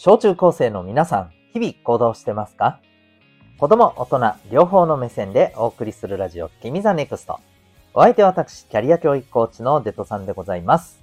小中高生の皆さん、日々行動してますか？子供、大人、両方の目線でお送りするラジオ、君 the NEXT。お相手は私、キャリア教育コーチのデトさんでございます。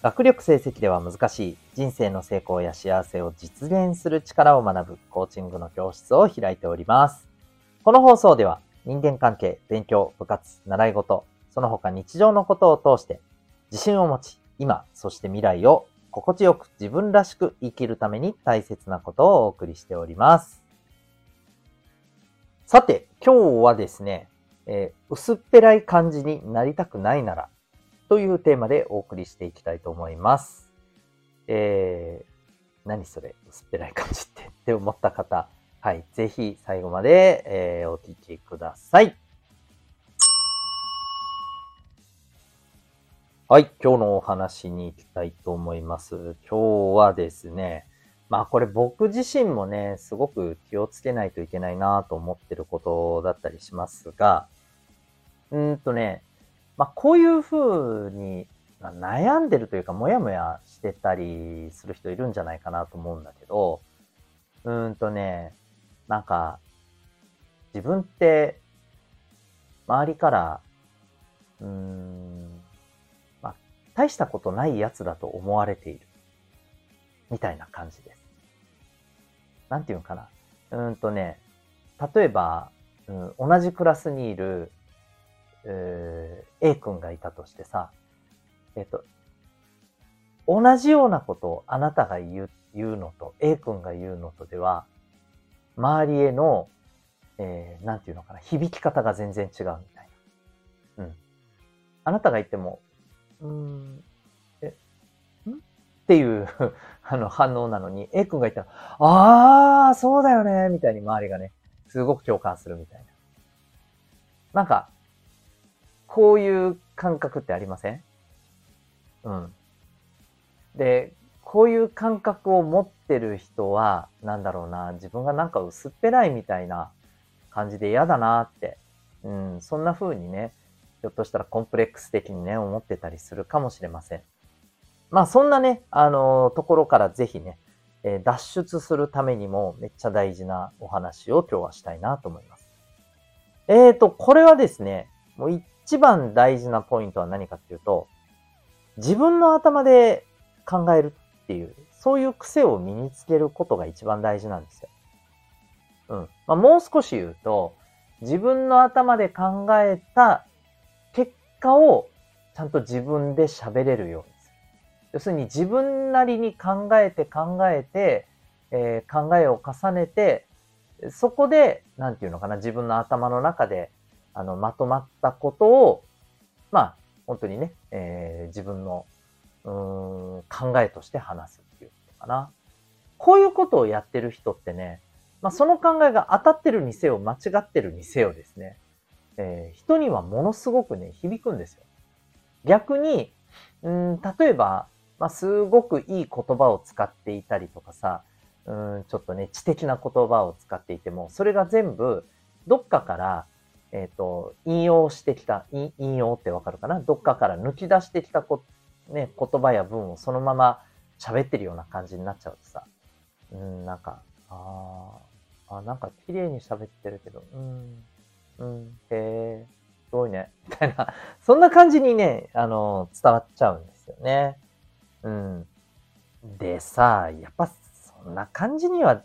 学力成績では難しい人生の成功や幸せを実現する力を学ぶコーチングの教室を開いております。この放送では人間関係、勉強、部活、習い事、その他日常のことを通して自信を持ち、今、そして未来を心地よく自分らしく生きるために大切なことをお送りしております。さて、今日はですね、えー、薄っぺらい感じになりたくないならというテーマでお送りしていきたいと思います。えー、何それ薄っぺらい感じってって思った方、はい、ぜひ最後まで、えー、お聞きください。はい、今日のお話に行きたいと思います。今日はですね、まあこれ僕自身もね、すごく気をつけないといけないなと思ってることだったりしますが、うんとね、まあこういうふうに悩んでるというか、もやもやしてたりする人いるんじゃないかなと思うんだけど、うんとね、なんか、自分って周りから、うーん、大したことないやつだと思われている。みたいな感じです。なんていうのかな。うんとね、例えば、うん、同じクラスにいる、えー、A 君がいたとしてさ、えっと、同じようなことをあなたが言う言うのと、A 君が言うのとでは、周りへの、えー、なんていうのかな、響き方が全然違うみたいな。うん。あなたが言っても、うん、え、ん？っていう あの反応なのに、A 君が言ったら、ああ、そうだよね、みたいに周りがね、すごく共感するみたいな。なんか、こういう感覚ってありません？うん。で、こういう感覚を持ってる人は、なんだろうな、自分がなんか薄っぺらいみたいな感じで嫌だなって、うん、そんな風にね、ひょっとしたらコンプレックス的にね、思ってたりするかもしれません。まあそんなね、あの、ところからぜひね、え、脱出するためにもめっちゃ大事なお話を今日はしたいなと思います。えーと、これはですね、もう一番大事なポイントは何かっていうと、自分の頭で考えるっていう、そういう癖を身につけることが一番大事なんですよ。うん。まあ、もう少し言うと、自分の頭で考えた果をちゃんと自分で喋れるようにする。要するに自分なりに考えて考えて、えー、考えを重ねて、そこで、なんていうのかな、自分の頭の中で、あの、まとまったことを、まあ、本当にね、えー、自分の、うん、考えとして話すっていうのかな。こういうことをやってる人ってね、まあ、その考えが当たってるにせよ、間違ってるにせよですね。えー、人にはものすごくね、響くんですよ。逆に、うん、例えば、まあ、すごくいい言葉を使っていたりとかさ、うん、ちょっとね、知的な言葉を使っていても、それが全部、どっかから、えっ、ー、と、引用してきた、引用ってわかるかな？どっかから抜き出してきたこ、ね、言葉や文をそのまま喋ってるような感じになっちゃうとさ、うん、なんか、ああ、なんか綺麗に喋ってるけど、うん、うん、へえ、すごいね。みたいな、そんな感じにね、あの、伝わっちゃうんですよね。うん。でさ、やっぱそんな感じには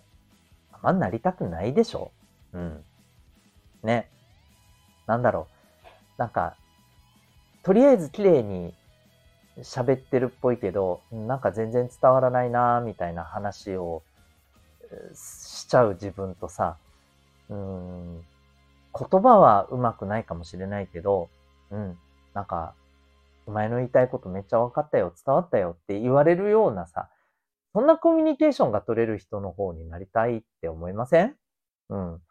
あんまなりたくないでしょうん。ね。なんだろう。なんか、とりあえず綺麗に喋ってるっぽいけど、なんか全然伝わらないなみたいな話をしちゃう自分とさ、うん、言葉はうまくないかもしれないけど、うん、なんか、お前の言いたいことめっちゃ分かったよ、伝わったよって言われるようなさ、そんなコミュニケーションが取れる人の方になりたいって思いません？うん。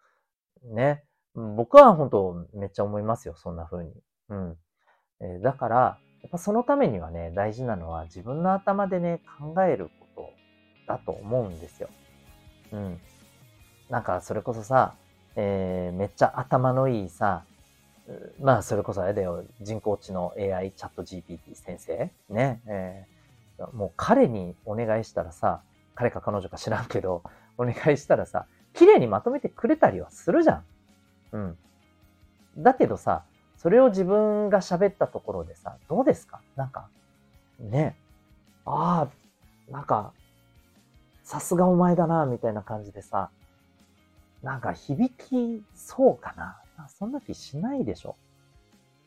ね。僕は本当めっちゃ思いますよ、そんな風に。うん。えー、だから、やっぱそのためにはね、大事なのは自分の頭でね、考えることだと思うんですよ。うん。なんかそれこそさ、えー、めっちゃ頭のいいさ、まあ、それこそあれだよ、人工知能 AI チャット GPT 先生？ね、えー、もう彼にお願いしたらさ、彼か彼女か知らんけど、お願いしたらさ、綺麗にまとめてくれたりはするじゃん。うん。だけどさ、それを自分が喋ったところでさ、どうですか？なんか、ね、ああ、なんか、さすがお前だな、みたいな感じでさ、なんか響きそうかな。そんな気しないでしょ。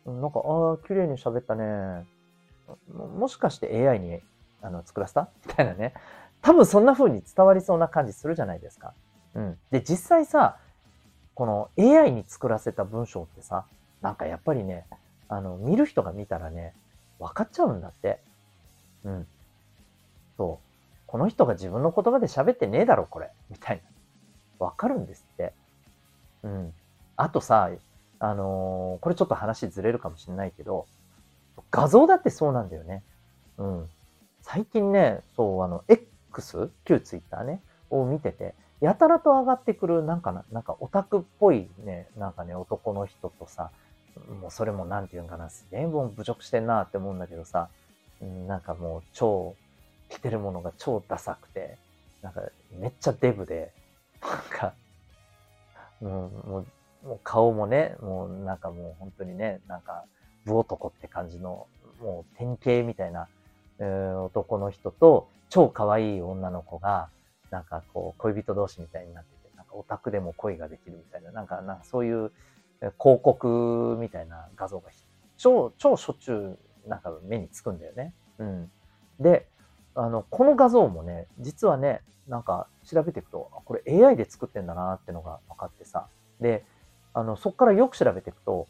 なんか、ああ、綺麗に喋ったね。もしかして AI にあの作らせた？みたいなね。多分そんな風に伝わりそうな感じするじゃないですか。うん。で、実際さ、この AI に作らせた文章ってさ、なんかやっぱりね、あの、見る人が見たらね、分かっちゃうんだって。うん。そう。この人が自分の言葉で喋ってねえだろ、これ。みたいな。わかるんですって。うん。あとさ、あのー、これちょっと話ずれるかもしれないけど、画像だってそうなんだよね。うん。最近ね、そう、あの、X、旧 Twitter ね、を見てて、やたらと上がってくる、なんかな、なんかオタクっぽいね、なんかね、男の人とさ、もうそれもなんて言うんかな、すげえもう侮辱してんなって思うんだけどさ、うん、なんかもう超、着てるものが超ダサくて、なんかめっちゃデブで、なんか、もう、もう、もう顔もね、もうなんかもう本当にね、なんか、武男って感じの、もう典型みたいな、えー、男の人と、超可愛い女の子が、なんかこう、恋人同士みたいになってて、なんかオタクでも恋ができるみたいな、なんか、なんかそういう広告みたいな画像が超、超しょっちゅうなんか目につくんだよね。うん。で、あの、この画像もね、実はね、なんか調べていくと、これ AI で作ってんだなってのが分かってさ。で、あの、そっからよく調べていくと、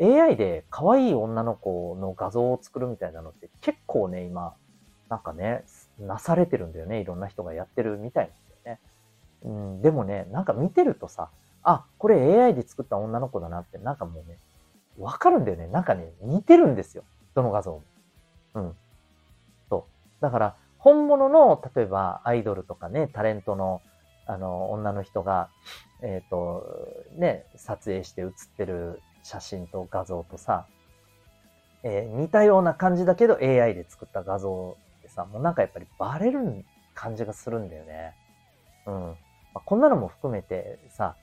AI で可愛い女の子の画像を作るみたいなのって結構ね、今、なんかね、なされてるんだよね。いろんな人がやってるみたいなんだよね。うん、でもね、なんか見てるとさ、あ、これ AI で作った女の子だなって、なんかもうね、わかるんだよね。なんかね、似てるんですよ。どの画像も。うん。だから、本物の、例えばアイドルとかね、タレントの、あの、女の人が、えっ、ー、と、ね、撮影して写ってる写真と画像とさ、えー、似たような感じだけど AI で作った画像ってさ、もうなんかやっぱりバレる感じがするんだよね。うん。まあ、こんなのも含めてさ、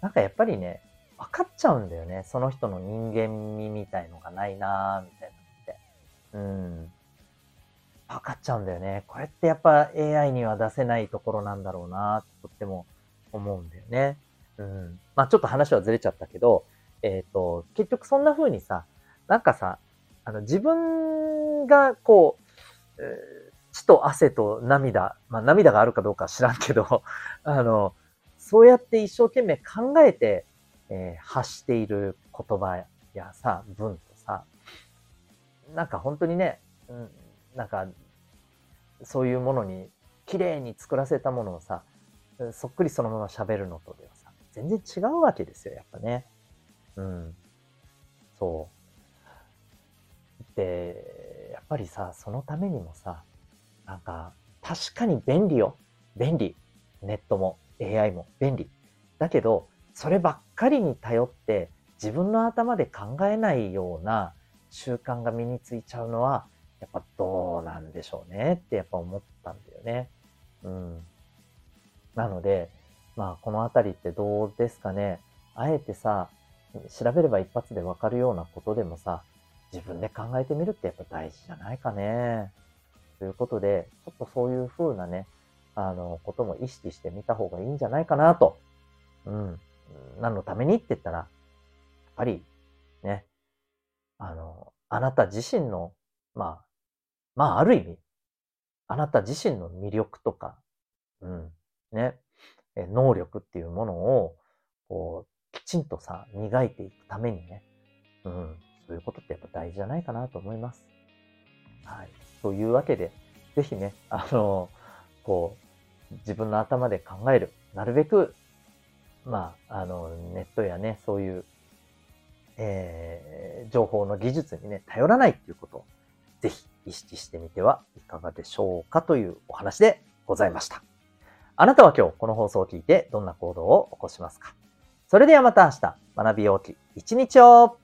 なんかやっぱりね、分かっちゃうんだよね。その人の人間味みたいのがないなーみたいなって。うん。分かっちゃうんだよね。これってやっぱ AI には出せないところなんだろうなってとっても思うんだよね。うん。まあちょっと話はずれちゃったけど、えっ、ー、と、結局そんな風にさ、なんかさ、あの自分がこう、血と汗と涙、まあ涙があるかどうか知らんけど、あの、そうやって一生懸命考えて、えー、発している言葉やさ、文とさ、なんか本当にね、うん、なんか、そういうものに、綺麗に作らせたものをさ、そっくりそのまま喋るのとではさ、全然違うわけですよ、やっぱね。うん。そう。で、やっぱりさ、そのためにもさ、なんか、確かに便利よ。便利。ネットも AI も便利。だけど、そればっかりに頼って自分の頭で考えないような習慣が身についちゃうのは、やっぱどうなんでしょうねってやっぱ思ったんだよね。うん。なので、まあこのあたりってどうですかね。あえてさ、調べれば一発でわかるようなことでもさ、自分で考えてみるってやっぱ大事じゃないかね。ということで、ちょっとそういう風なね、あの、ことも意識してみた方がいいんじゃないかなと。うん。何のためにって言ったら、やっぱり、ね、あの、あなた自身の、まあ、まあ、ある意味、あなた自身の魅力とか、うん、ね、能力っていうものを、こう、きちんとさ、磨いていくためにね、うん、そういうことってやっぱ大事じゃないかなと思います。はい。というわけで、ぜひね、あの、こう、自分の頭で考える。なるべく、まあ、あの、ネットやね、そういう、えー、情報の技術にね、頼らないっていうことを、ぜひ意識してみてはいかがでしょうかというお話でございました。あなたは今日この放送を聞いてどんな行動を起こしますか？それではまた明日、学びようき一日を